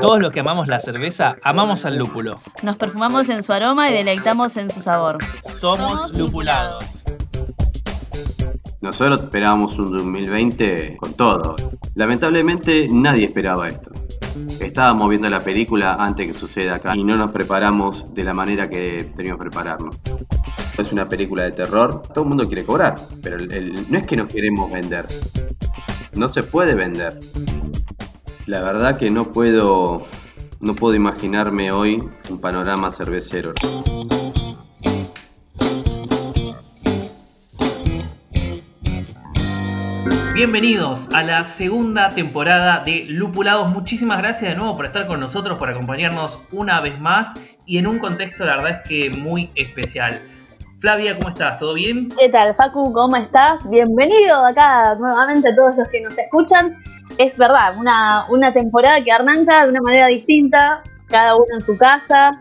Todos los que amamos la cerveza, amamos al lúpulo. Nos perfumamos en su aroma y deleitamos en su sabor. Somos, lupulados. Nosotros esperábamos un 2020 con todo. Lamentablemente nadie esperaba esto. Estábamos viendo la película antes que suceda acá y no nos preparamos de la manera que teníamos que prepararnos. Es una película de terror, todo el mundo quiere cobrar, pero el- el- no es que nos queremos vender. No se puede vender. La verdad que no puedo, no puedo imaginarme hoy un panorama cervecero. Bienvenidos a la segunda temporada de Lupulados. Muchísimas gracias de nuevo por estar con nosotros, por acompañarnos una vez más y en un contexto, la verdad es que muy especial. Flavia, ¿cómo estás? ¿Todo bien? ¿Qué tal, Facu? ¿Cómo estás? Bienvenido acá nuevamente a todos los que nos escuchan. Es verdad, una, una temporada que arranca de una manera distinta, cada uno en su casa,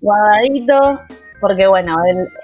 guardadito, porque bueno,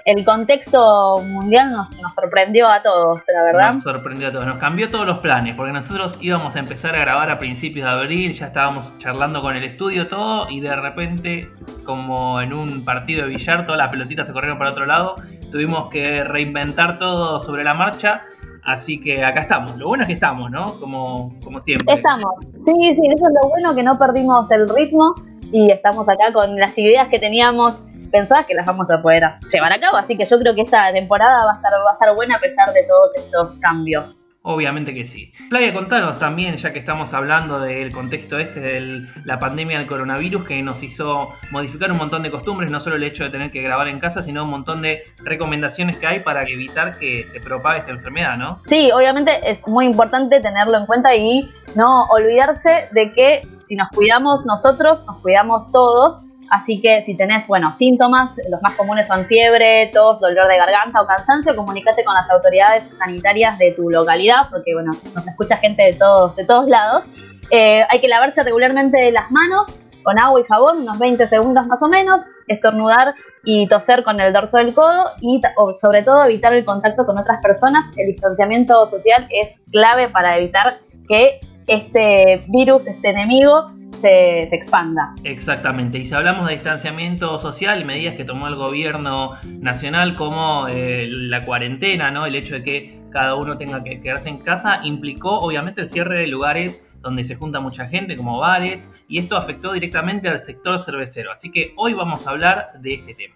el, contexto mundial nos, nos sorprendió a todos, la verdad. Nos sorprendió a todos, nos cambió todos los planes, porque nosotros íbamos a empezar a grabar a principios de abril, ya estábamos charlando con el estudio todo, y de repente, como en un partido de billar, todas las pelotitas se corrieron para otro lado, tuvimos que reinventar todo sobre la marcha, así que acá estamos. Lo bueno es que estamos, ¿no? Como, como siempre. Estamos. Sí, sí, eso es lo bueno, que no perdimos el ritmo y estamos acá con las ideas que teníamos pensadas que las vamos a poder llevar a cabo. Así que yo creo que esta temporada va a estar, va a estar buena a pesar de todos estos cambios. Obviamente que sí. Flavia, contanos también, ya que estamos hablando del contexto este de la pandemia del coronavirus que nos hizo modificar un montón de costumbres, no solo el hecho de tener que grabar en casa, sino un montón de recomendaciones que hay para evitar que se propague esta enfermedad, ¿no? Sí, obviamente es muy importante tenerlo en cuenta y no olvidarse de que si nos cuidamos nosotros, nos cuidamos todos. Así que si tenés, bueno, síntomas, los más comunes son fiebre, tos, dolor de garganta o cansancio, comunícate con las autoridades sanitarias de tu localidad, porque bueno, nos escucha gente de todos, de todos lados. Eh, hay que lavarse regularmente las manos con agua y jabón, unos 20 segundos más o menos, estornudar y toser con el dorso del codo y sobre todo evitar el contacto con otras personas. El distanciamiento social es clave para evitar que este virus, este enemigo, se, se, expanda. Exactamente, y si hablamos de distanciamiento social y medidas que tomó el gobierno nacional como eh, la cuarentena, ¿no? el hecho de que cada uno tenga que quedarse en casa, implicó obviamente el cierre de lugares donde se junta mucha gente, como bares, y esto afectó directamente al sector cervecero. Así que hoy vamos a hablar de este tema.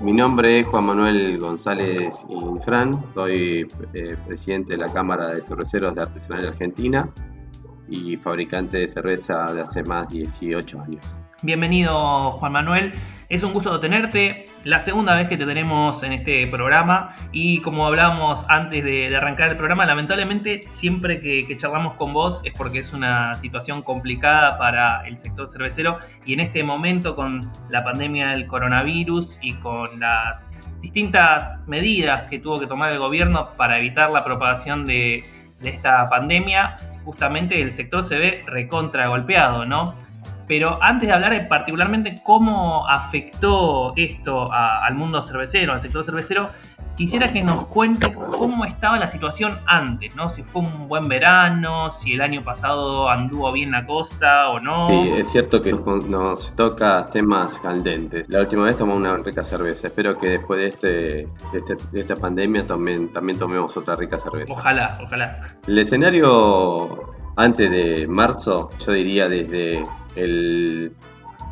Mi nombre es Juan Manuel González Infran, soy eh, presidente de la Cámara de Cerveceros de Artesanal de Argentina y fabricante de cerveza de hace más de 18 años. Bienvenido Juan Manuel, es un gusto tenerte, la segunda vez que te tenemos en este programa. Y como hablábamos antes de, arrancar el programa, lamentablemente siempre que, charlamos con vos es porque es una situación complicada para el sector cervecero. Y en este momento con la pandemia del coronavirus y con las distintas medidas que tuvo que tomar el gobierno para evitar la propagación de esta pandemia, justamente el sector se ve recontra golpeado, ¿no? Pero antes de hablar particularmente cómo afectó esto a, al mundo cervecero, al sector cervecero, quisiera que nos cuentes cómo estaba la situación antes, ¿no? Si fue un buen verano, si el año pasado anduvo bien la cosa o no. Sí, es cierto que nos toca temas candentes. La última vez tomamos una rica cerveza. Espero que después de, este, de, este, de esta pandemia también, también tomemos otra rica cerveza. Ojalá, ojalá. El escenario antes de marzo, yo diría desde el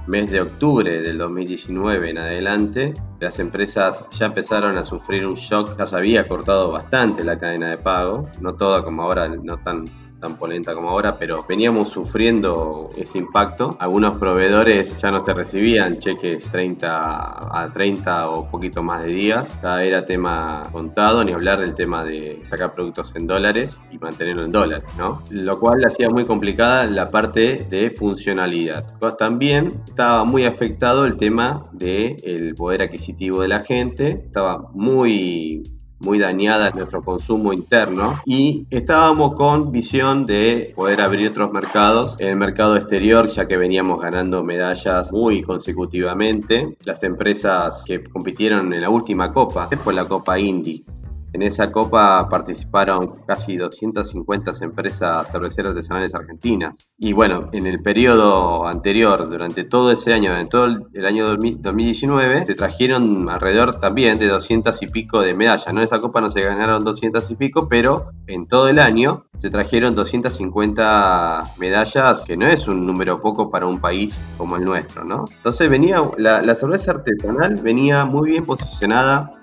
mes de octubre del 2019 en adelante, las empresas ya empezaron a sufrir un shock, ya se había cortado bastante la cadena de pago, no toda como ahora, no tan tan polenta como ahora, pero veníamos sufriendo ese impacto. Algunos proveedores ya no te recibían cheques 30 a 30 o poquito más de días. Ya era tema contado, ni hablar del tema de sacar productos en dólares y mantenerlo en dólares, ¿no? Lo cual hacía muy complicada la parte de funcionalidad. También estaba muy afectado el tema del el poder adquisitivo de la gente. Estaba muy muy dañada nuestro consumo interno. Y estábamos con visión de poder abrir otros mercados en el mercado exterior ya que veníamos ganando medallas muy consecutivamente. Las empresas que compitieron en la última copa fue la copa Indy En esa copa participaron casi 250 empresas cerveceras artesanales argentinas. Y bueno, en el periodo anterior, durante todo ese año, en todo el año 2019, se trajeron alrededor también de 200 y pico de medallas. ¿no? En esa copa no se ganaron 200 y pico, pero en todo el año se trajeron 250 medallas, que no es un número poco para un país como el nuestro, ¿no? Entonces venía, la, la cerveza artesanal venía muy bien posicionada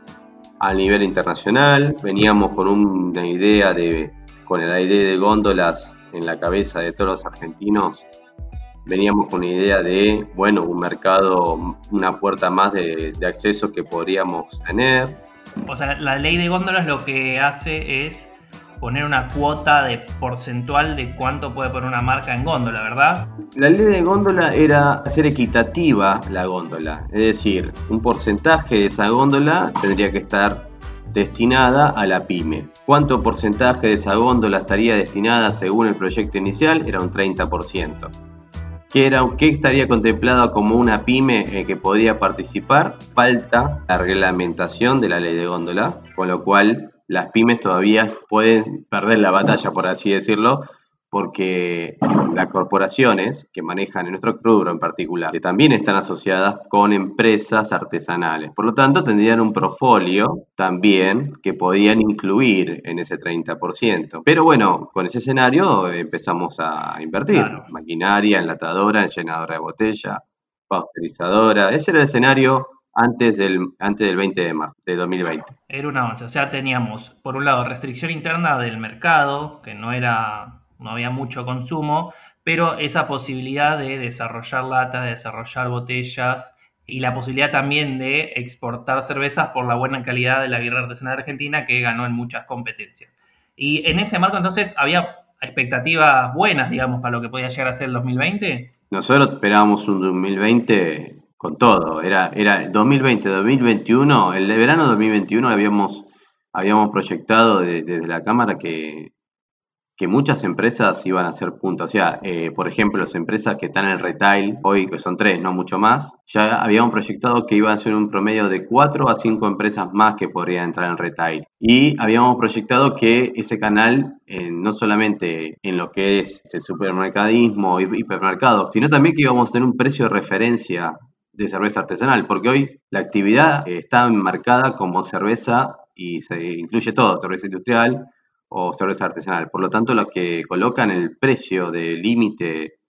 a nivel internacional. Veníamos con una idea de, con la idea de góndolas en la cabeza de todos los argentinos. Veníamos con una idea de, bueno, un mercado, una puerta más de, de acceso que podríamos tener. O sea, la ley de góndolas lo que hace es poner una cuota de porcentual de cuánto puede poner una marca en góndola, ¿verdad? La ley de góndola era hacer equitativa la góndola, es decir, un porcentaje de esa góndola tendría que estar destinada a la pyme. ¿Cuánto porcentaje de esa góndola estaría destinada según el proyecto inicial? Era un 30%. ¿Qué, era, estaría contemplado como una pyme eh, que podría participar? Falta la reglamentación de la ley de góndola, con lo cual las pymes todavía pueden perder la batalla, por así decirlo, porque las corporaciones que manejan en nuestro rubro en particular, que también están asociadas con empresas artesanales. Por lo tanto, tendrían un portfolio también que podrían incluir en ese 30%. Pero bueno, con ese escenario empezamos a invertir. Maquinaria, enlatadora, llenadora de botella, pasteurizadora. Ese era el escenario antes del, antes del 20 de marzo de 2020. Era una avance. O sea, teníamos, por un lado, restricción interna del mercado, que no era, no había mucho consumo, pero esa posibilidad de desarrollar latas, de desarrollar botellas y la posibilidad también de exportar cervezas por la buena calidad de la birra artesanal argentina que ganó en muchas competencias. Y en ese marco entonces había expectativas buenas, digamos, para lo que podía llegar a ser el 2020. Nosotros esperábamos un 2020 con todo. Era, era 2020, 2021, el verano 2021 habíamos, habíamos proyectado desde la Cámara que, que muchas empresas iban a ser puntos. O sea, eh, por ejemplo, las empresas que están en el retail, hoy que son tres, no mucho más, ya habíamos proyectado que iban a ser un promedio de cuatro a cinco empresas más que podrían entrar en retail. Y habíamos proyectado que ese canal, eh, no solamente en lo que es el supermercadismo, hipermercado, sino también que íbamos a tener un precio de referencia de cerveza artesanal, porque hoy la actividad está marcada como cerveza y se incluye todo, cerveza industrial o cerveza artesanal. Por lo tanto, lo que colocan el precio de límite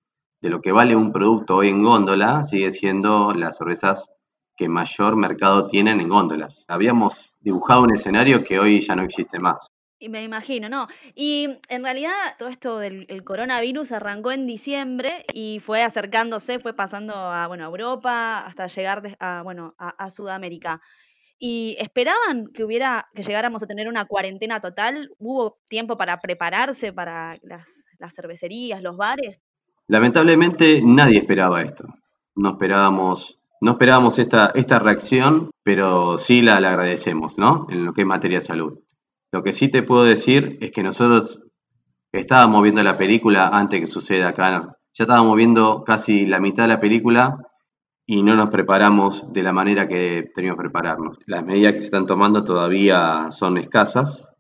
de lo que vale un producto hoy en góndola sigue siendo las cervezas que mayor mercado tienen en góndolas. Habíamos dibujado un escenario que hoy ya no existe más. Me imagino, ¿no? Y en realidad todo esto del coronavirus arrancó en diciembre y fue acercándose, fue pasando a, bueno, Europa hasta llegar a, bueno, a, Sudamérica. ¿Y esperaban que hubiera, que llegáramos a tener una cuarentena total? ¿Hubo tiempo para prepararse para las, las cervecerías, los bares? Lamentablemente nadie esperaba esto. No esperábamos, no esperábamos esta, esta reacción, pero sí la, la agradecemos, ¿no? En lo que es materia de salud. Lo que sí te puedo decir es que nosotros estábamos viendo la película antes que suceda acá. Ya estábamos viendo casi la mitad de la película y no nos preparamos de la manera que teníamos que prepararnos. Las medidas que se están tomando todavía son escasas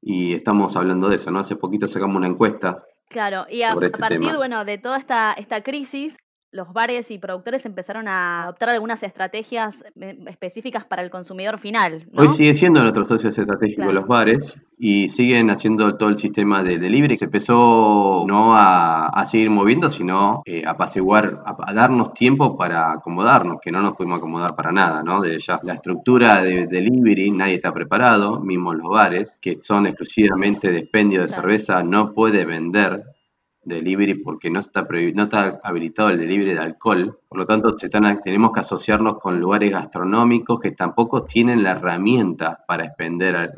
y estamos hablando de eso, ¿no? Hace poquito sacamos una encuesta. Claro, y a, este partir, bueno, de toda esta, esta crisis, los bares y productores empezaron a adoptar algunas estrategias eh, específicas para el consumidor final. Hoy sigue siendo nuestro socio estratégico los bares y siguen haciendo todo el sistema de delivery. Se empezó no a, seguir moviendo, sino eh, a apaciguar, a, darnos tiempo para acomodarnos, que no nos pudimos acomodar para nada, ¿no? De ya la estructura de delivery, nadie está preparado, mismo los bares, que son exclusivamente de expendio de cerveza, no puede vender delivery porque no está, no está habilitado el delivery de alcohol. Por lo tanto, se están, tenemos que asociarnos con lugares gastronómicos que tampoco tienen la herramienta para expender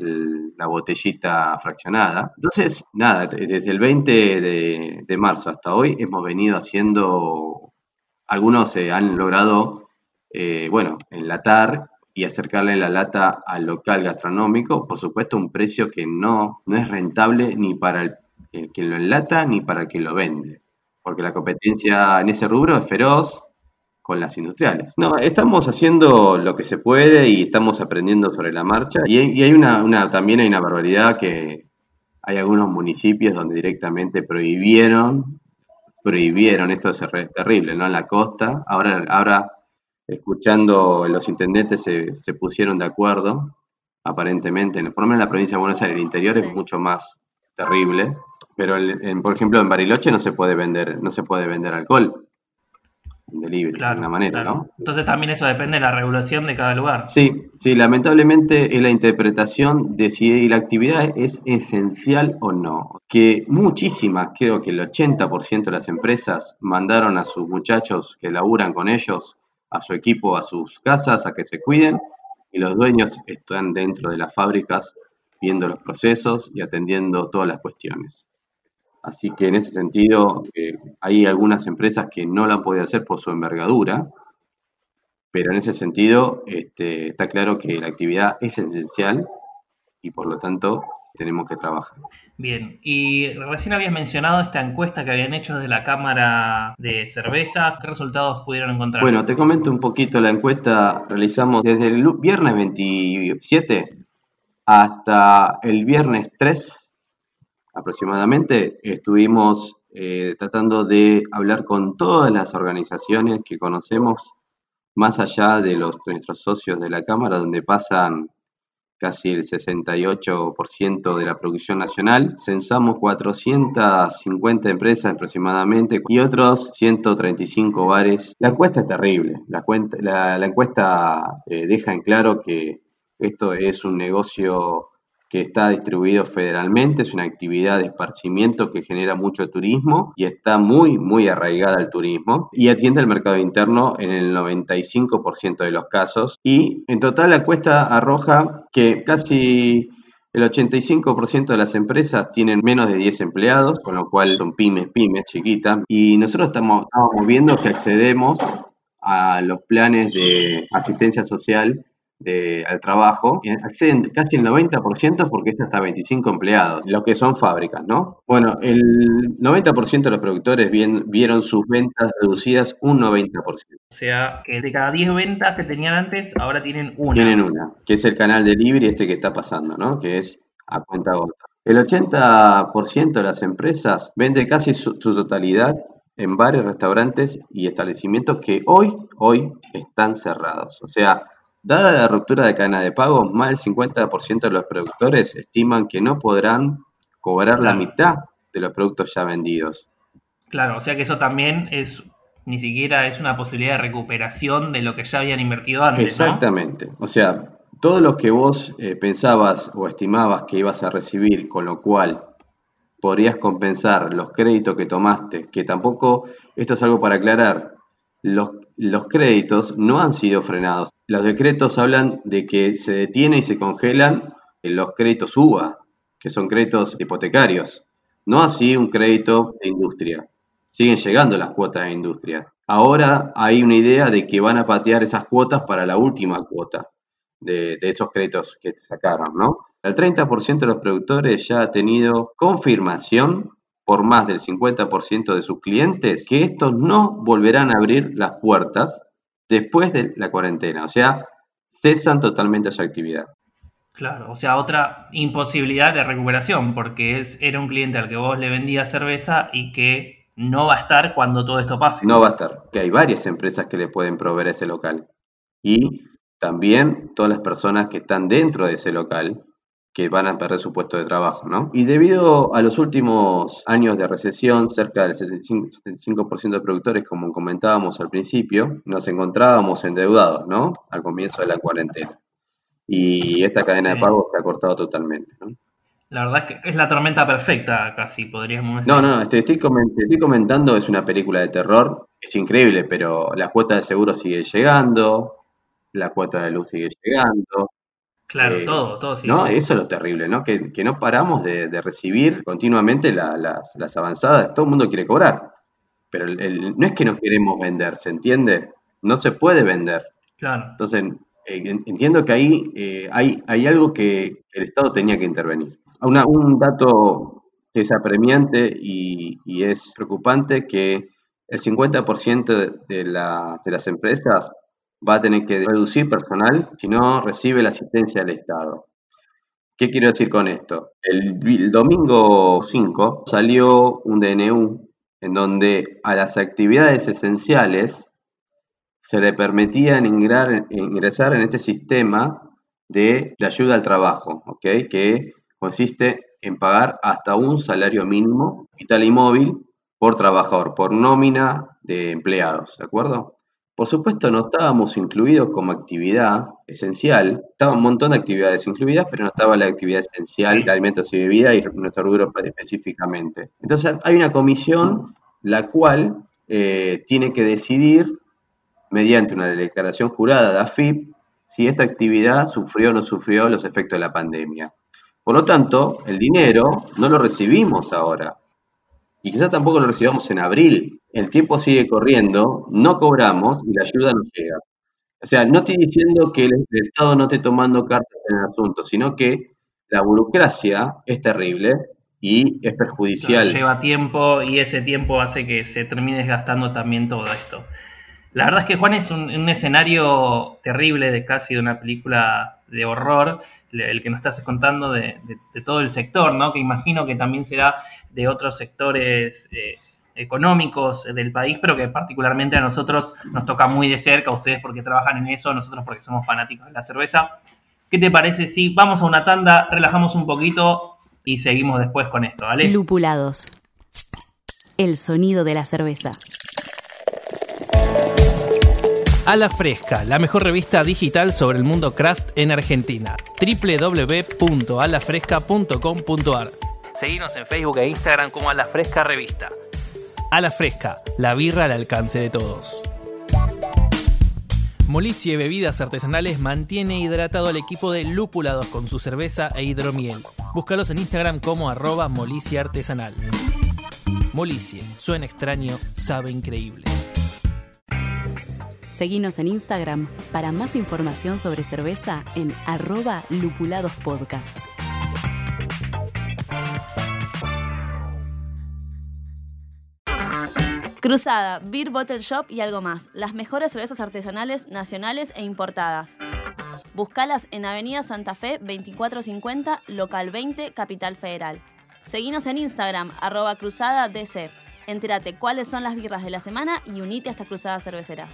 la botellita fraccionada. Entonces, nada, desde el 20 de, marzo hasta hoy hemos venido haciendo, algunos se han logrado, eh, bueno, enlatar y acercarle la lata al local gastronómico, por supuesto un precio que no, no es rentable ni para el el que lo enlata ni para el que lo vende. Porque la competencia en ese rubro es feroz, con las industriales. No, estamos haciendo lo que se puede y estamos aprendiendo sobre la marcha. Y, hay una, una, también hay una barbaridad que hay algunos municipios donde directamente prohibieron, prohibieron, esto es terrible, ¿no? En la costa. Ahora, ahora escuchando los intendentes se, se pusieron de acuerdo, aparentemente, por lo menos en la provincia de Buenos Aires, el interior es mucho más terrible. Pero, por ejemplo, en Bariloche no se puede vender, no se puede vender alcohol delivery, de alguna manera, ¿no? Entonces también eso depende de la regulación de cada lugar. Sí, sí, lamentablemente es la interpretación de si la actividad es esencial o no. Que muchísimas, creo que el 80% de las empresas mandaron a sus muchachos que laburan con ellos, a su equipo, a sus casas, a que se cuiden, y los dueños están dentro de las fábricas viendo los procesos y atendiendo todas las cuestiones. Así que en ese sentido, eh, hay algunas empresas que no la han podido hacer por su envergadura, pero en ese sentido este, está claro que la actividad es esencial y por lo tanto tenemos que trabajar. Bien, y recién habías mencionado esta encuesta que habían hecho de la Cámara de Cerveza. ¿Qué resultados pudieron encontrar? Bueno, te comento un poquito la encuesta. Realizamos desde el viernes 27 hasta el viernes 3 aproximadamente, estuvimos eh, tratando de hablar con todas las organizaciones que conocemos, más allá de los, nuestros socios de la Cámara, donde pasan casi el 68% de la producción nacional. Censamos 450 empresas aproximadamente y otros 135 bares. La encuesta es terrible. La, encuesta eh, deja en claro que esto es un negocio que está distribuido federalmente, es una actividad de esparcimiento que genera mucho turismo y está muy, muy arraigada al turismo y atiende al mercado interno en el 95% de los casos. Y en total la encuesta arroja que casi el 85% de las empresas tienen menos de 10 empleados, con lo cual son pymes, pymes chiquitas. Y nosotros estamos, estamos viendo que accedemos a los planes de asistencia social al trabajo, acceden casi el 90% porque es hasta 25 empleados, los que son fábricas, ¿no? Bueno, el 90% de los productores vieron sus ventas reducidas un 90%. O sea, que de cada 10 ventas que tenían antes, ahora tienen una. Tienen una, que es el canal de libre este que está pasando, ¿no? Que es a cuenta gota. El 80% de las empresas vende casi su, su totalidad en bares, restaurantes y establecimientos que hoy, hoy están cerrados. O sea, Dada la ruptura de cadena de pago, más del 50% de los productores estiman que no podrán cobrar la mitad de los productos ya vendidos. Claro, o sea que eso también es ni siquiera es una posibilidad de recuperación de lo que ya habían invertido antes. Exactamente. O sea, todo lo que vos eh, pensabas o estimabas que ibas a recibir, con lo cual podrías compensar los créditos que tomaste, que tampoco, esto es algo para aclarar, los, créditos no han sido frenados. Los decretos hablan de que se detiene y se congelan los créditos UBA, que son créditos hipotecarios, no así un crédito de industria. Siguen llegando las cuotas de industria. Ahora hay una idea de que van a patear esas cuotas para la última cuota de, esos créditos que sacaron, ¿no? El 30% de los productores ya ha tenido confirmación por más del 50% de sus clientes que estos no volverán a abrir las puertas después de la cuarentena, o sea, cesan totalmente su actividad. Claro, o sea, otra imposibilidad de recuperación, porque es, era un cliente al que vos le vendías cerveza y que no va a estar cuando todo esto pase. No va a estar, que hay varias empresas que le pueden proveer ese local. Y también todas las personas que están dentro de ese local que van a perder su puesto de trabajo, ¿no? Y debido a los últimos años de recesión, cerca del 75%, de productores, como comentábamos al principio, nos encontrábamos endeudados, ¿no? Al comienzo de la cuarentena. Y esta cadena de pago se ha cortado totalmente, ¿no? La verdad es que es la tormenta perfecta, casi podríamos decir. No, no, estoy, estoy, estoy comentando, es una película de terror, es increíble, pero la cuota de seguro sigue llegando, la cuota de luz sigue llegando, Claro, eh, todo, todo. Sí, ¿no? Eso es lo terrible, ¿no? Que, no paramos de, recibir continuamente las, avanzadas. Todo el mundo quiere cobrar. Pero no es que no queremos vender, ¿se entiende? No se puede vender. Claro. Entonces, eh, entiendo que ahí eh, hay, hay algo que el Estado tenía que intervenir. un dato que es apremiante y, y es preocupante que el 50% de, las, de las empresas va a tener que reducir personal si no recibe la asistencia del Estado. ¿Qué quiero decir con esto? El, domingo 5 salió un DNU en donde a las actividades esenciales se le permitían ingresar en este sistema de, ayuda al trabajo, ¿okay? que consiste en pagar hasta un salario mínimo vital y móvil por trabajador, por nómina de empleados, ¿de acuerdo? Por supuesto, no estábamos incluidos como actividad esencial. Estaba un montón de actividades incluidas, pero no estaba la actividad esencial de alimentos y bebidas y nuestro rubro específicamente. Entonces, hay una comisión la cual eh, tiene que decidir, mediante una declaración jurada de AFIP, si esta actividad sufrió o no sufrió los efectos de la pandemia. Por lo tanto, el dinero no lo recibimos ahora. Y quizás tampoco lo recibamos en abril. El tiempo sigue corriendo, no cobramos y la ayuda no llega. O sea, no estoy diciendo que el, Estado no esté tomando cartas en el asunto, sino que la burocracia es terrible y es perjudicial. lleva tiempo y ese tiempo hace que se termine desgastando también todo esto. La verdad es que Juan es un, escenario terrible de casi de una película de horror, el que nos estás contando de, de todo el sector, ¿no? Que imagino que también será de otros sectores eh, económicos del país, pero que particularmente a nosotros nos toca muy de cerca, ustedes porque trabajan en eso, nosotros porque somos fanáticos de la cerveza. ¿Qué te parece si vamos a una tanda, relajamos un poquito y seguimos después con esto, ¿vale? Lupulados. El sonido de la cerveza. A la Fresca, la mejor revista digital sobre el mundo craft en Argentina. www.alafresca.com.ar Seguinos en Facebook e Instagram como A la Fresca Revista. A la Fresca, la birra al alcance de todos. Molicie Bebidas Artesanales mantiene hidratado al equipo de Lúpulados con su cerveza e hidromiel. Búscalos en Instagram como arroba Molicie Artesanal. Molicie, suena extraño, sabe increíble. Seguinos en Instagram para más información sobre cerveza en arroba lupuladospodcast. Cruzada, Beer Bottle Shop y algo más. Las mejores cervezas artesanales nacionales e importadas. Buscalas en Avenida Santa Fe 2450, local 20, Capital Federal. Seguinos en Instagram, arroba cruzada DC. Entérate cuáles son las birras de la semana y unite a esta cruzada cervecera.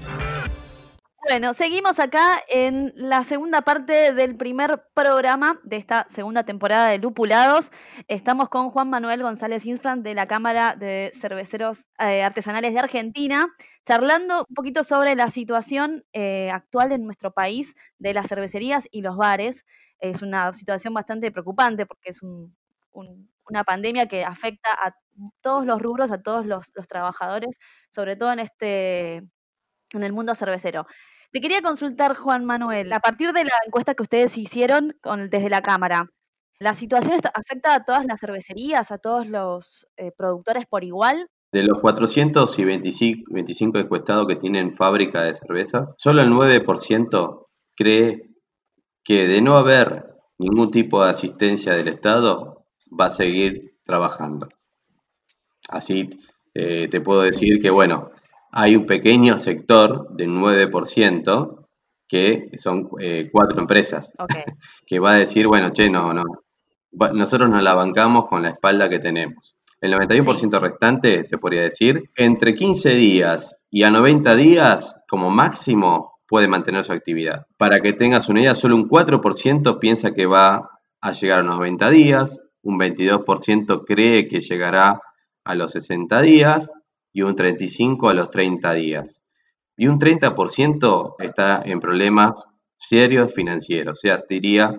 Bueno, seguimos acá en la segunda parte del primer programa de esta segunda temporada de Lupulados. Estamos con Juan Manuel González Infran de la Cámara de Cerveceros eh, Artesanales de Argentina, charlando un poquito sobre la situación eh, actual en nuestro país de las cervecerías y los bares. Es una situación bastante preocupante porque es una pandemia que afecta a todos los rubros, a todos los, los trabajadores, sobre todo en este en el mundo cervecero. Te quería consultar, Juan Manuel, a partir de la encuesta que ustedes hicieron con, desde la Cámara, ¿la situación afecta a todas las cervecerías, a todos los eh, productores por igual? De los 425 25 encuestados que tienen fábrica de cervezas, solo el 9% cree que de no haber ningún tipo de asistencia del Estado va a seguir trabajando. Así eh, te puedo decir que, bueno, hay un pequeño sector del 9% que son eh, cuatro empresas, que va a decir, bueno, che, no, no, nosotros nos la bancamos con la espalda que tenemos. El 91% restante, se podría decir, entre 15 días y a 90 días, como máximo, puede mantener su actividad. Para que tengas una idea, solo un 4% piensa que va a llegar a los 90 días, un 22% cree que llegará a los 60 días, y un 35% a los 30 días. Y un 30% está en problemas serios financieros. O sea, diría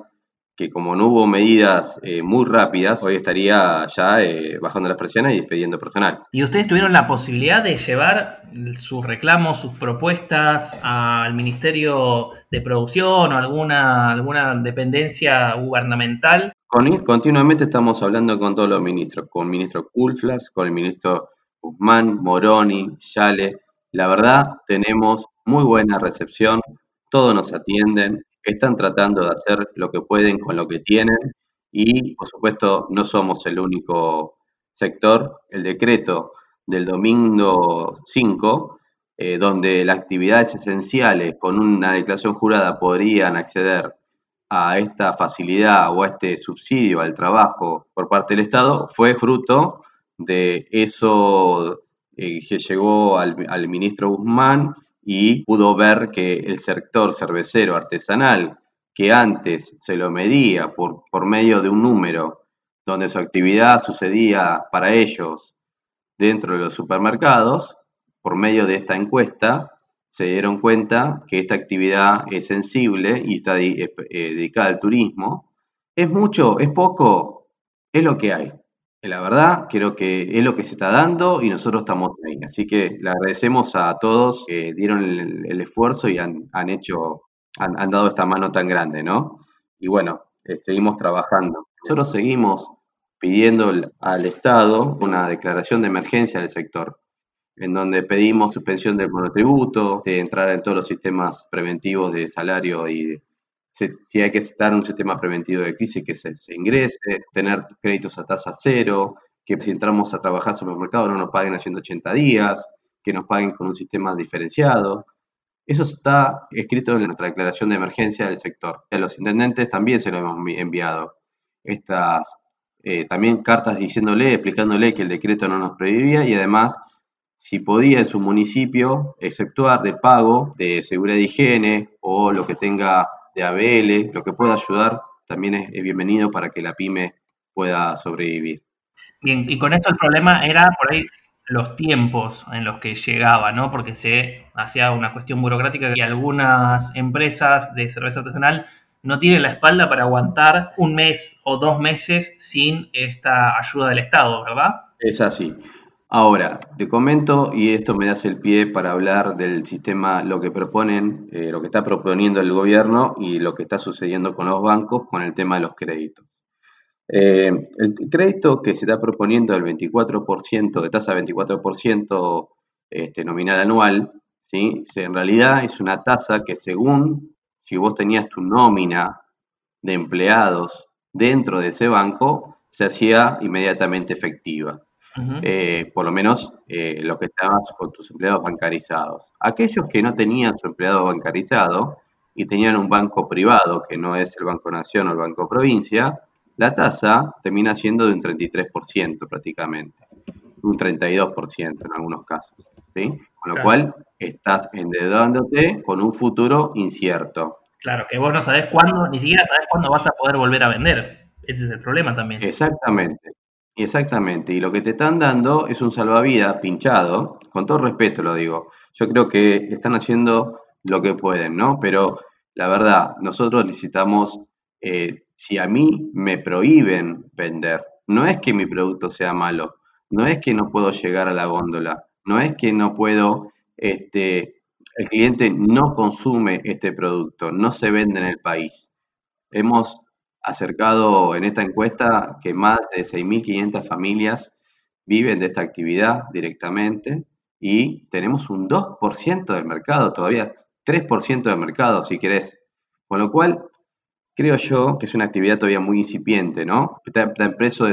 que como no hubo medidas eh, muy rápidas, hoy estaría ya eh, bajando las presiones y despidiendo personal. ¿Y ustedes tuvieron la posibilidad de llevar sus reclamos, sus propuestas al Ministerio de Producción o alguna, alguna dependencia gubernamental? Con, continuamente estamos hablando con todos los ministros, con el ministro Kulflas, con el ministro Guzmán, Moroni, Yale. La verdad, tenemos muy buena recepción, todos nos atienden, están tratando de hacer lo que pueden con lo que tienen y, por supuesto, no somos el único sector. El decreto del domingo 5, eh, donde las actividades esenciales con una declaración jurada podrían acceder a esta facilidad o a este subsidio al trabajo por parte del Estado, fue fruto de eso eh, que llegó al, al ministro Guzmán y pudo ver que el sector cervecero artesanal, que antes se lo medía por, por medio de un número donde su actividad sucedía para ellos dentro de los supermercados, por medio de esta encuesta, se dieron cuenta que esta actividad es sensible y está eh, dedicada al turismo. ¿Es mucho? ¿Es poco? Es lo que hay. La verdad, creo que es lo que se está dando y nosotros estamos ahí. Así que le agradecemos a todos que dieron el, esfuerzo y han, hecho, han, han, dado esta mano tan grande, ¿no? Y bueno, eh, seguimos trabajando. Nosotros seguimos pidiendo al Estado una declaración de emergencia del sector, en donde pedimos suspensión del monotributo, de entrar en todos los sistemas preventivos de salario y si hay que estar un sistema preventivo de crisis que se, ingrese, tener créditos a tasa cero, que si entramos a trabajar sobre el mercado no nos paguen a 180 días, que nos paguen con un sistema diferenciado. Eso está escrito en nuestra declaración de emergencia del sector. A los intendentes también se lo hemos enviado. Estas eh, también cartas diciéndole, explicándole que el decreto no nos prohibía y además si podía en su municipio exceptuar del pago de seguridad de higiene o lo que tenga de ABL, lo que pueda ayudar, también es, bienvenido para que la pyme pueda sobrevivir. Bien, y con esto el problema era por ahí los tiempos en los que llegaba, ¿no? Porque se hacía una cuestión burocrática y algunas empresas de cerveza artesanal no tiene la espalda para aguantar un mes o dos meses sin esta ayuda del Estado, ¿verdad? Es así. Ahora, te comento, y esto me das el pie para hablar del sistema, lo que proponen, eh, lo que está proponiendo el gobierno y lo que está sucediendo con los bancos con el tema de los créditos. Eh, el crédito que se está proponiendo del 24%, de tasa 24% este, nominal anual, ¿sí? en realidad es una tasa que según si vos tenías tu nómina de empleados dentro de ese banco, se hacía inmediatamente efectiva. Eh, por lo menos eh, los que estaban con tus empleados bancarizados. Aquellos que no tenían su empleado bancarizado y tenían un banco privado, que no es el Banco Nación o el Banco Provincia, la tasa termina siendo de un 33% prácticamente, un 32% en algunos casos. ¿sí? Con lo cual estás endeudándote con un futuro incierto. Claro, que vos no sabés cuándo, ni siquiera sabés cuándo vas a poder volver a vender. Ese es el problema también. Exactamente, exactamente. Y lo que te están dando es un salvavidas pinchado, con todo respeto lo digo. Yo creo que están haciendo lo que pueden, ¿no? Pero la verdad, nosotros necesitamos, eh, si a mí me prohíben vender, no es que mi producto sea malo, no es que no puedo llegar a la góndola, no es que no puedo, este, el cliente no consume este producto, no se vende en el país. Hemos acercado en esta encuesta que más de 6.500 familias viven de esta actividad directamente y tenemos un 2% del mercado, todavía 3% del mercado si querés. Con lo cual, creo yo que es una actividad todavía muy incipiente, ¿no? Está, en proceso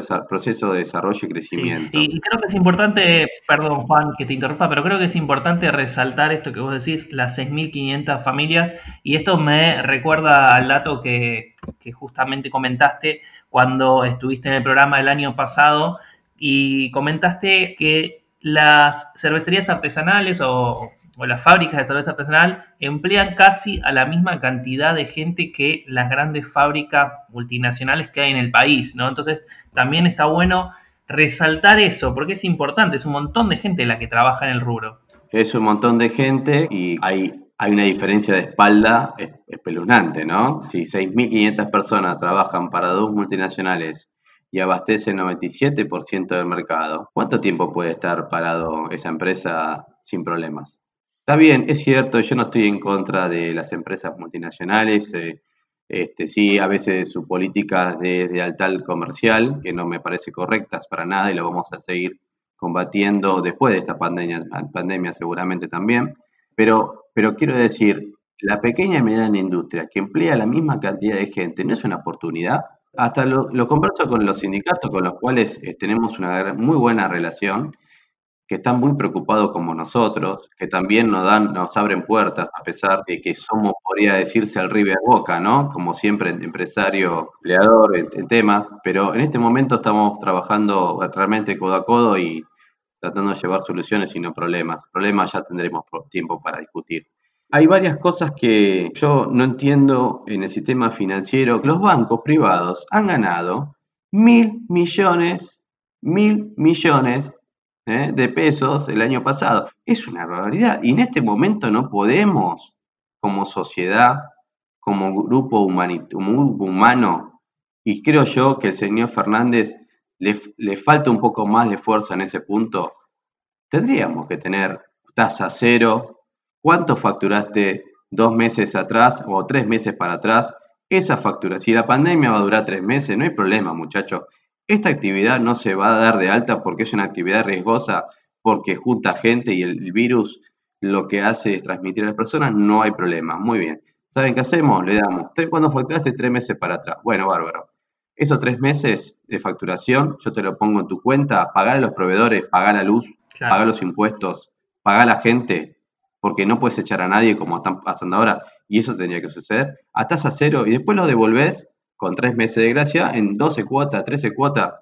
de desarrollo y crecimiento. y creo que es importante, perdón Juan que te interrumpa, pero creo que es importante resaltar esto que vos decís, las 6.500 familias, y esto me recuerda al dato que, que justamente comentaste cuando estuviste en el programa el año pasado y comentaste que las cervecerías artesanales o o las fábricas de cerveza artesanal emplean casi a la misma cantidad de gente que las grandes fábricas multinacionales que hay en el país, ¿no? Entonces también está bueno resaltar eso, porque es importante, es un montón de gente la que trabaja en el rubro. Es un montón de gente y hay, hay una diferencia de espalda espeluznante, ¿no? Si 6.500 personas trabajan para dos multinacionales y abastecen el 97% del mercado, ¿cuánto tiempo puede estar parado esa empresa sin problemas? Está bien, es cierto, yo no estoy en contra de las empresas multinacionales. Eh, este, sí, a veces su política de, de altal comercial, que no me parece correctas para nada y lo vamos a seguir combatiendo después de esta pandemia, pandemia seguramente también. Pero, pero quiero decir, la pequeña y mediana industria que emplea la misma cantidad de gente no es una oportunidad. Hasta lo, converso con los sindicatos con los cuales eh, tenemos una muy buena relación que están muy preocupados como nosotros, que también nos dan, nos abren puertas, a pesar de que somos, podría decirse, al River Boca, ¿no? Como siempre, empresario, empleador en, temas, pero en este momento estamos trabajando realmente codo a codo y tratando de llevar soluciones y no problemas. Problemas ya tendremos tiempo para discutir. Hay varias cosas que yo no entiendo en el sistema financiero. Los bancos privados han ganado mil millones, mil millones ¿eh? de pesos el año pasado. Es una barbaridad. Y en este momento no podemos, como sociedad, como grupo, humano, y creo yo que el señor Fernández le, le falta un poco más de fuerza en ese punto, tendríamos que tener tasa cero. ¿Cuánto facturaste dos meses atrás o tres meses para atrás? Esa factura, si la pandemia va a durar tres meses, no hay problema, muchachos. Esta actividad no se va a dar de alta porque es una actividad riesgosa, porque junta gente y el virus lo que hace es transmitir a las personas, no hay problema. Muy bien. ¿Saben qué hacemos? Le damos, ¿cuándo facturaste? Tres meses para atrás. Bueno, bárbaro. Esos tres meses de facturación, yo te lo pongo en tu cuenta, pagar a los proveedores, pagar la luz, pagar los impuestos, pagar a la gente, porque no puedes echar a nadie como están pasando ahora, y eso tendría que suceder, a tasa cero, y después lo devolves con tres meses de gracia en 12 cuotas, 13 cuotas.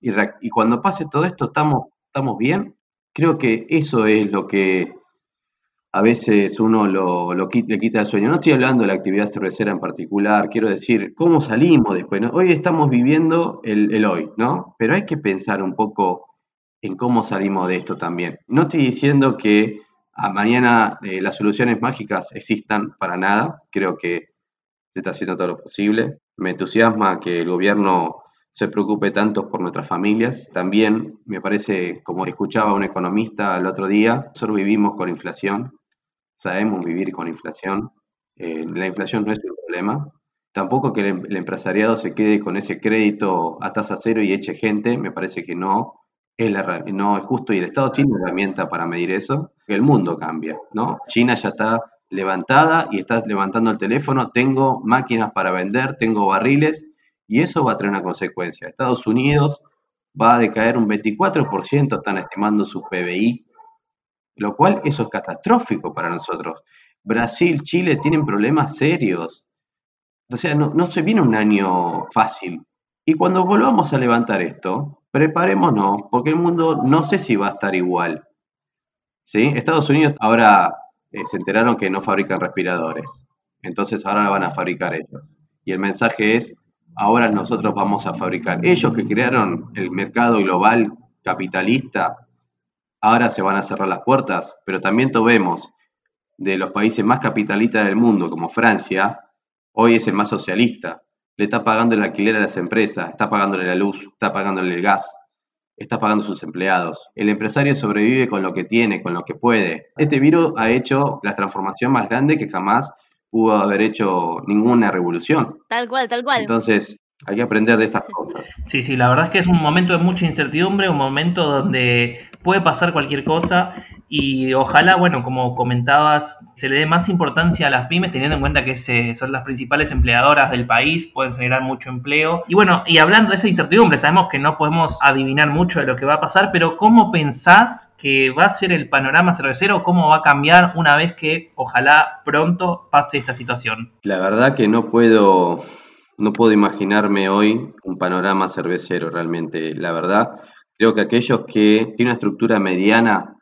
Y, cuando pase todo esto, ¿estamos, ¿estamos bien? Creo que eso es lo que a veces uno lo, le quita el sueño. No estoy hablando de la actividad cervecera en particular, quiero decir, ¿cómo salimos después? Hoy estamos viviendo el, hoy, ¿no? Pero hay que pensar un poco en cómo salimos de esto también. No estoy diciendo que mañana eh, las soluciones mágicas existan para nada, creo que se está haciendo todo lo posible, me entusiasma que el gobierno se preocupe tanto por nuestras familias. También me parece, como escuchaba un economista el otro día, nosotros vivimos con inflación, sabemos vivir con inflación. Eh, la inflación no es un problema. Tampoco que el, empresariado se quede con ese crédito a tasa cero y eche gente, me parece que no es, la, no es justo y el Estado tiene una herramienta para medir eso. El mundo cambia, ¿no? China ya está levantada y estás levantando el teléfono, tengo máquinas para vender, tengo barriles y eso va a tener una consecuencia. Estados Unidos va a decaer un 24%, están estimando su PBI, lo cual eso es catastrófico para nosotros. Brasil, Chile tienen problemas serios. O sea, no, no se viene un año fácil. Y cuando volvamos a levantar esto, preparémonos, porque el mundo no sé si va a estar igual. ¿Sí? Estados Unidos ahora eh, se enteraron que no fabrican respiradores. Entonces ahora van a fabricar ellos. Y el mensaje es, ahora nosotros vamos a fabricar. Ellos que crearon el mercado global capitalista, ahora se van a cerrar las puertas, pero también vemos de los países más capitalistas del mundo, como Francia, hoy es el más socialista. Le está pagando el alquiler a las empresas, está pagándole la luz, está pagándole el gas, está pagando sus empleados. El empresario sobrevive con lo que tiene, con lo que puede. Este virus ha hecho la transformación más grande que jamás pudo haber hecho ninguna revolución. Tal cual, tal cual. Entonces, hay que aprender de estas cosas. Sí, sí, la verdad es que es un momento de mucha incertidumbre, un momento donde puede pasar cualquier cosa y ojalá, bueno, como comentabas, se le dé más importancia a las pymes, teniendo en cuenta que son las principales empleadoras del país, pueden generar mucho empleo. Y bueno, y hablando de esa incertidumbre, sabemos que no podemos adivinar mucho de lo que va a pasar, pero ¿cómo pensás que va a ser el panorama cervecero? ¿Cómo va a cambiar una vez que ojalá pronto pase esta situación? La verdad que no puedo, no puedo imaginarme hoy un panorama cervecero realmente. La verdad, creo que aquellos que tienen una estructura mediana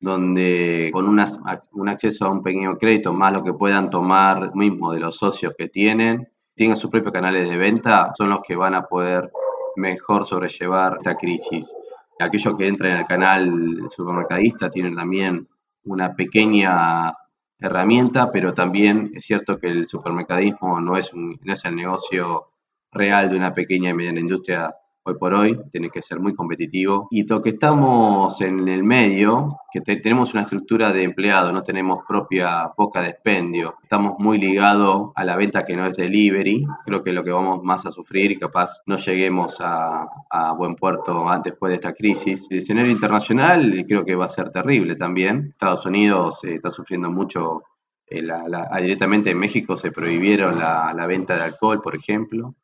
donde con un acceso a un pequeño crédito, más lo que puedan tomar mismo de los socios que tienen, tengan sus propios canales de venta, son los que van a poder mejor sobrellevar esta crisis. Aquellos que entran en el canal supermercadista tienen también una pequeña herramienta, pero también es cierto que el supermercadismo no es, un, no es el negocio real de una pequeña y mediana industria hoy por hoy, tiene que ser muy competitivo. Y lo que estamos en el medio, que tenemos una estructura de empleado, no tenemos propia poca de expendio, estamos muy ligados a la venta que no es delivery, creo que es lo que vamos más a sufrir y capaz no lleguemos a, buen puerto antes después de esta crisis. El escenario internacional creo que va a ser terrible también. Estados Unidos eh, está sufriendo mucho eh, ah, directamente en México se prohibieron la, la, venta de alcohol, por ejemplo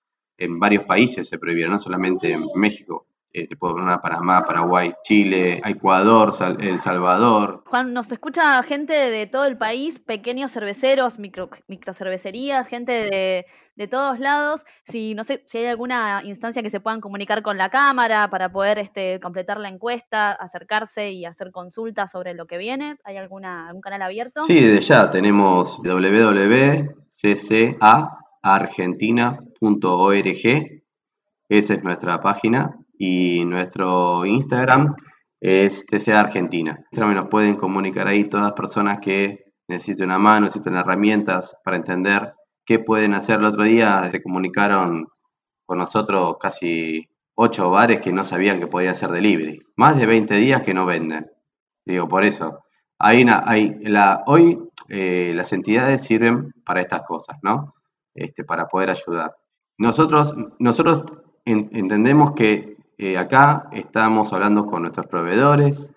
en varios países se prohibieron, no solamente en México. eh, te puedo poner Panamá, Paraguay, Chile, Ecuador, El Salvador. Juan, nos escucha gente de todo el país, pequeños cerveceros, micro, microcervecerías, gente de, de, todos lados. Si no sé si hay alguna instancia que se puedan comunicar con la cámara para poder este, completar la encuesta, acercarse y hacer consultas sobre lo que viene. ¿Hay alguna, algún canal abierto? Sí, desde ya tenemos www.ccargentina.org. Esa es nuestra página y nuestro Instagram es TCA Argentina. Nos pueden comunicar ahí todas las personas que necesiten una mano, necesiten herramientas para entender qué pueden hacer. El otro día se comunicaron con nosotros casi ocho bares que no sabían que podía hacer delivery. Más de 20 días que no venden. Digo, por eso. Hay la, hoy eh, las entidades sirven para estas cosas, ¿no? Este, para poder ayudar. Nosotros, nosotros entendemos que eh, acá estamos hablando con nuestros proveedores,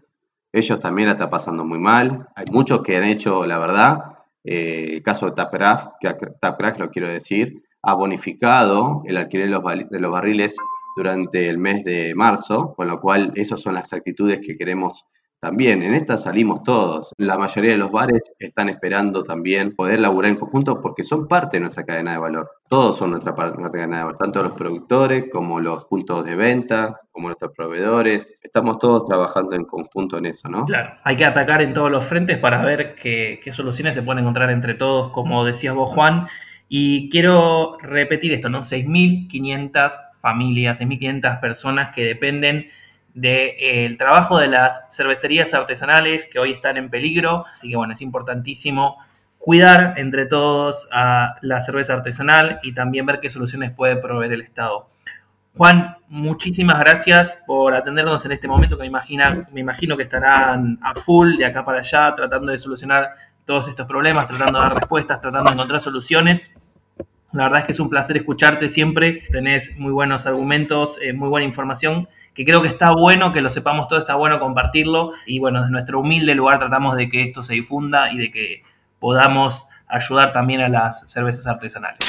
ellos también la están pasando muy mal, hay muchos que han hecho, la verdad, eh, el caso de Tapcraft, que lo quiero decir, ha bonificado el alquiler de los, barriles durante el mes de marzo, con lo cual esas son las actitudes que queremos también. En esta salimos todos. La mayoría de los bares están esperando también poder laburar en conjunto porque son parte de nuestra cadena de valor. Todos son nuestra, nuestra cadena de valor, tanto los productores como los puntos de venta, como nuestros proveedores. Estamos todos trabajando en conjunto en eso, ¿no? Claro, hay que atacar en todos los frentes para ver qué, qué soluciones se pueden encontrar entre todos, como decías vos, Juan. Y quiero repetir esto, ¿no? 6.500 familias, 6.500 personas que dependen del eh, trabajo de las cervecerías artesanales que hoy están en peligro. Así que bueno, es importantísimo cuidar entre todos a la cerveza artesanal y también ver qué soluciones puede proveer el Estado. Juan, muchísimas gracias por atendernos en este momento que me, imagina, me imagino que estarán a full de acá para allá tratando de solucionar todos estos problemas, tratando de dar respuestas, tratando de encontrar soluciones. La verdad es que es un placer escucharte siempre, tenés muy buenos argumentos, eh, muy buena información que creo que está bueno que lo sepamos todo, está bueno compartirlo y bueno, desde nuestro humilde lugar tratamos de que esto se difunda y de que podamos ayudar también a las cervezas artesanales.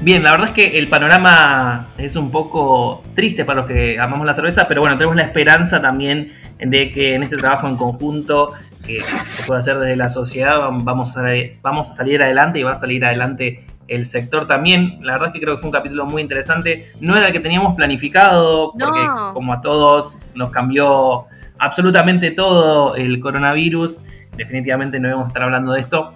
Bien, la verdad es que el panorama es un poco triste para los que amamos la cerveza, pero bueno, tenemos la esperanza también de que en este trabajo en conjunto que se puede hacer desde la sociedad, vamos a, vamos a salir adelante y va a salir adelante el sector también. La verdad es que creo que fue un capítulo muy interesante. No era el que teníamos planificado, porque como a todos nos cambió absolutamente todo el coronavirus. Definitivamente no íbamos a estar hablando de esto.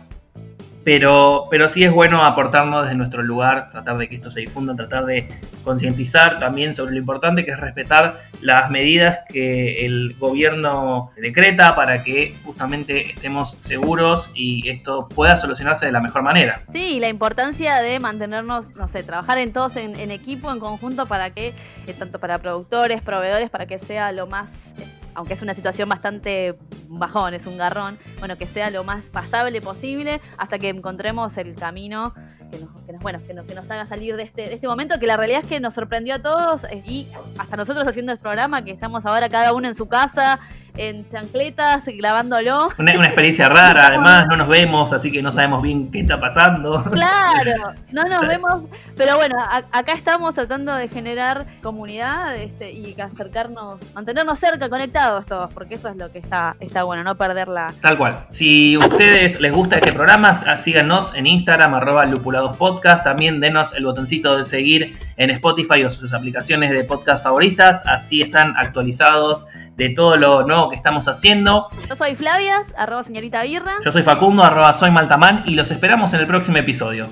Pero, pero sí es bueno aportarnos desde nuestro lugar, tratar de que esto se difunda, tratar de concientizar también sobre lo importante que es respetar las medidas que el gobierno decreta para que justamente estemos seguros y esto pueda solucionarse de la mejor manera. Sí, la importancia de mantenernos, no sé, trabajar en todos en, equipo, en conjunto, para que, eh, tanto para productores, proveedores, para que sea lo más eh, aunque es una situación bastante bajón, es un garrón, bueno, que sea lo más pasable posible hasta que encontremos el camino que nos, que nos bueno, que nos, que nos, haga salir de este, de este momento, que la realidad es que nos sorprendió a todos eh, y hasta nosotros haciendo el programa, que estamos ahora cada uno en su casa, en chancletas, grabándolo. Una, una experiencia rara, además, no nos vemos, así que no sabemos bien qué está pasando. Claro, no nos vemos, pero bueno, acá estamos tratando de generar comunidad este, y acercarnos, mantenernos cerca, conectados todos, porque eso es lo que está, está bueno, no perderla. Tal cual. Si a ustedes les gusta este programa, síganos en Instagram, arroba lupuladospodcast, también denos el botoncito de seguir en Spotify o sus aplicaciones de podcast favoritas, así están actualizados de todo lo nuevo que estamos haciendo. Yo soy Flavias, arroba señorita Birra. Yo soy Facundo, arroba soy Maltamán y los esperamos en el próximo episodio.